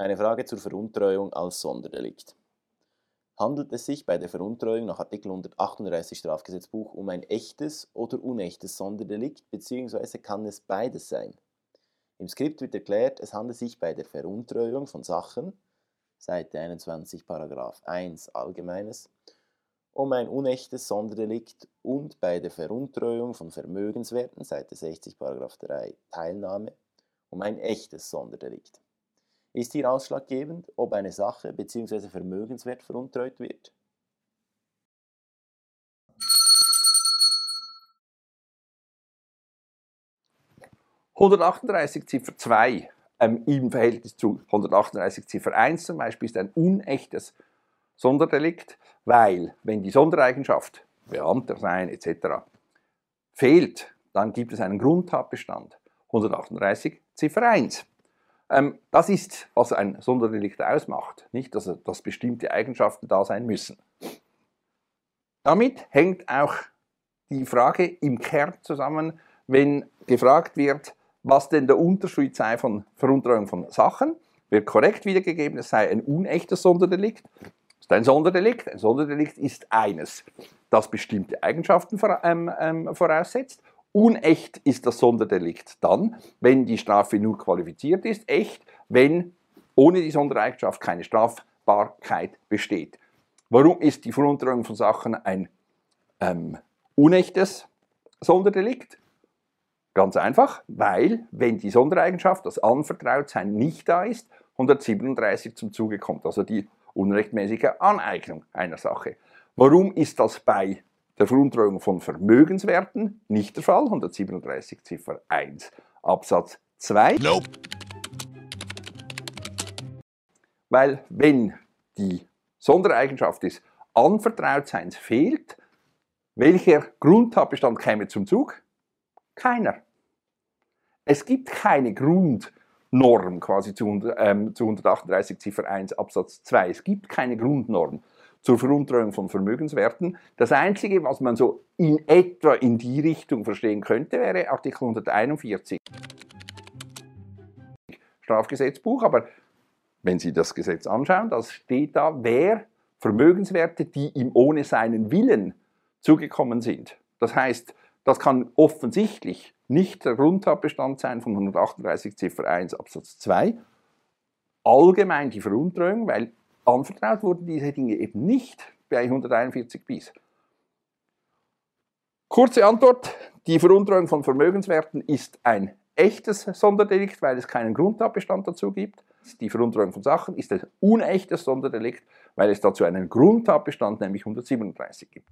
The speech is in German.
Eine Frage zur Veruntreuung als Sonderdelikt. Handelt es sich bei der Veruntreuung nach Artikel 138 Strafgesetzbuch um ein echtes oder unechtes Sonderdelikt, beziehungsweise kann es beides sein? Im Skript wird erklärt, es handelt sich bei der Veruntreuung von Sachen, Seite 21, Paragraph 1 Allgemeines, um ein unechtes Sonderdelikt und bei der Veruntreuung von Vermögenswerten, Seite 60, Paragraph 3 Teilnahme, um ein echtes Sonderdelikt. Ist hier ausschlaggebend, ob eine Sache bzw. Vermögenswert veruntreut wird? ...138 Ziffer 2 ähm, im Verhältnis zu 138 Ziffer 1 zum Beispiel ist ein unechtes Sonderdelikt, weil wenn die Sondereigenschaft, Beamter sein etc., fehlt, dann gibt es einen Grundtatbestand. 138 Ziffer 1. Ähm, das ist, was ein Sonderdelikt ausmacht, nicht, dass, dass bestimmte Eigenschaften da sein müssen. Damit hängt auch die Frage im Kern zusammen, wenn gefragt wird, was denn der Unterschied sei von Veruntreuung von Sachen, wird korrekt wiedergegeben, es sei ein unechtes Sonderdelikt. Das ist ein Sonderdelikt. Ein Sonderdelikt ist eines, das bestimmte Eigenschaften ähm, ähm, voraussetzt Unecht ist das Sonderdelikt dann, wenn die Strafe nur qualifiziert ist, echt, wenn ohne die Sondereigenschaft keine Strafbarkeit besteht. Warum ist die Veruntreuung von Sachen ein ähm, unechtes Sonderdelikt? Ganz einfach, weil, wenn die Sondereigenschaft, das Anvertrautsein, nicht da ist, 137 zum Zuge kommt, also die unrechtmäßige Aneignung einer Sache. Warum ist das bei der Veruntreuung von Vermögenswerten nicht der Fall, 137 Ziffer 1 Absatz 2. Nope. Weil wenn die Sondereigenschaft des Anvertrautseins fehlt, welcher Grundtatbestand käme zum Zug? Keiner. Es gibt keine Grundnorm quasi zu, ähm, zu 138 Ziffer 1 Absatz 2. Es gibt keine Grundnorm zur Veruntreuung von Vermögenswerten. Das Einzige, was man so in etwa in die Richtung verstehen könnte, wäre Artikel 141 Strafgesetzbuch, aber wenn Sie das Gesetz anschauen, das steht da, wer Vermögenswerte, die ihm ohne seinen Willen zugekommen sind. Das heißt, das kann offensichtlich nicht der Grundtatbestand sein von 138 Ziffer 1 Absatz 2, allgemein die Veruntreuung, weil Anvertraut wurden diese Dinge eben nicht bei 141 bis. Kurze Antwort, die Veruntreuung von Vermögenswerten ist ein echtes Sonderdelikt, weil es keinen Grundtatbestand dazu gibt. Die Veruntreuung von Sachen ist ein unechtes Sonderdelikt, weil es dazu einen Grundtatbestand, nämlich 137 gibt.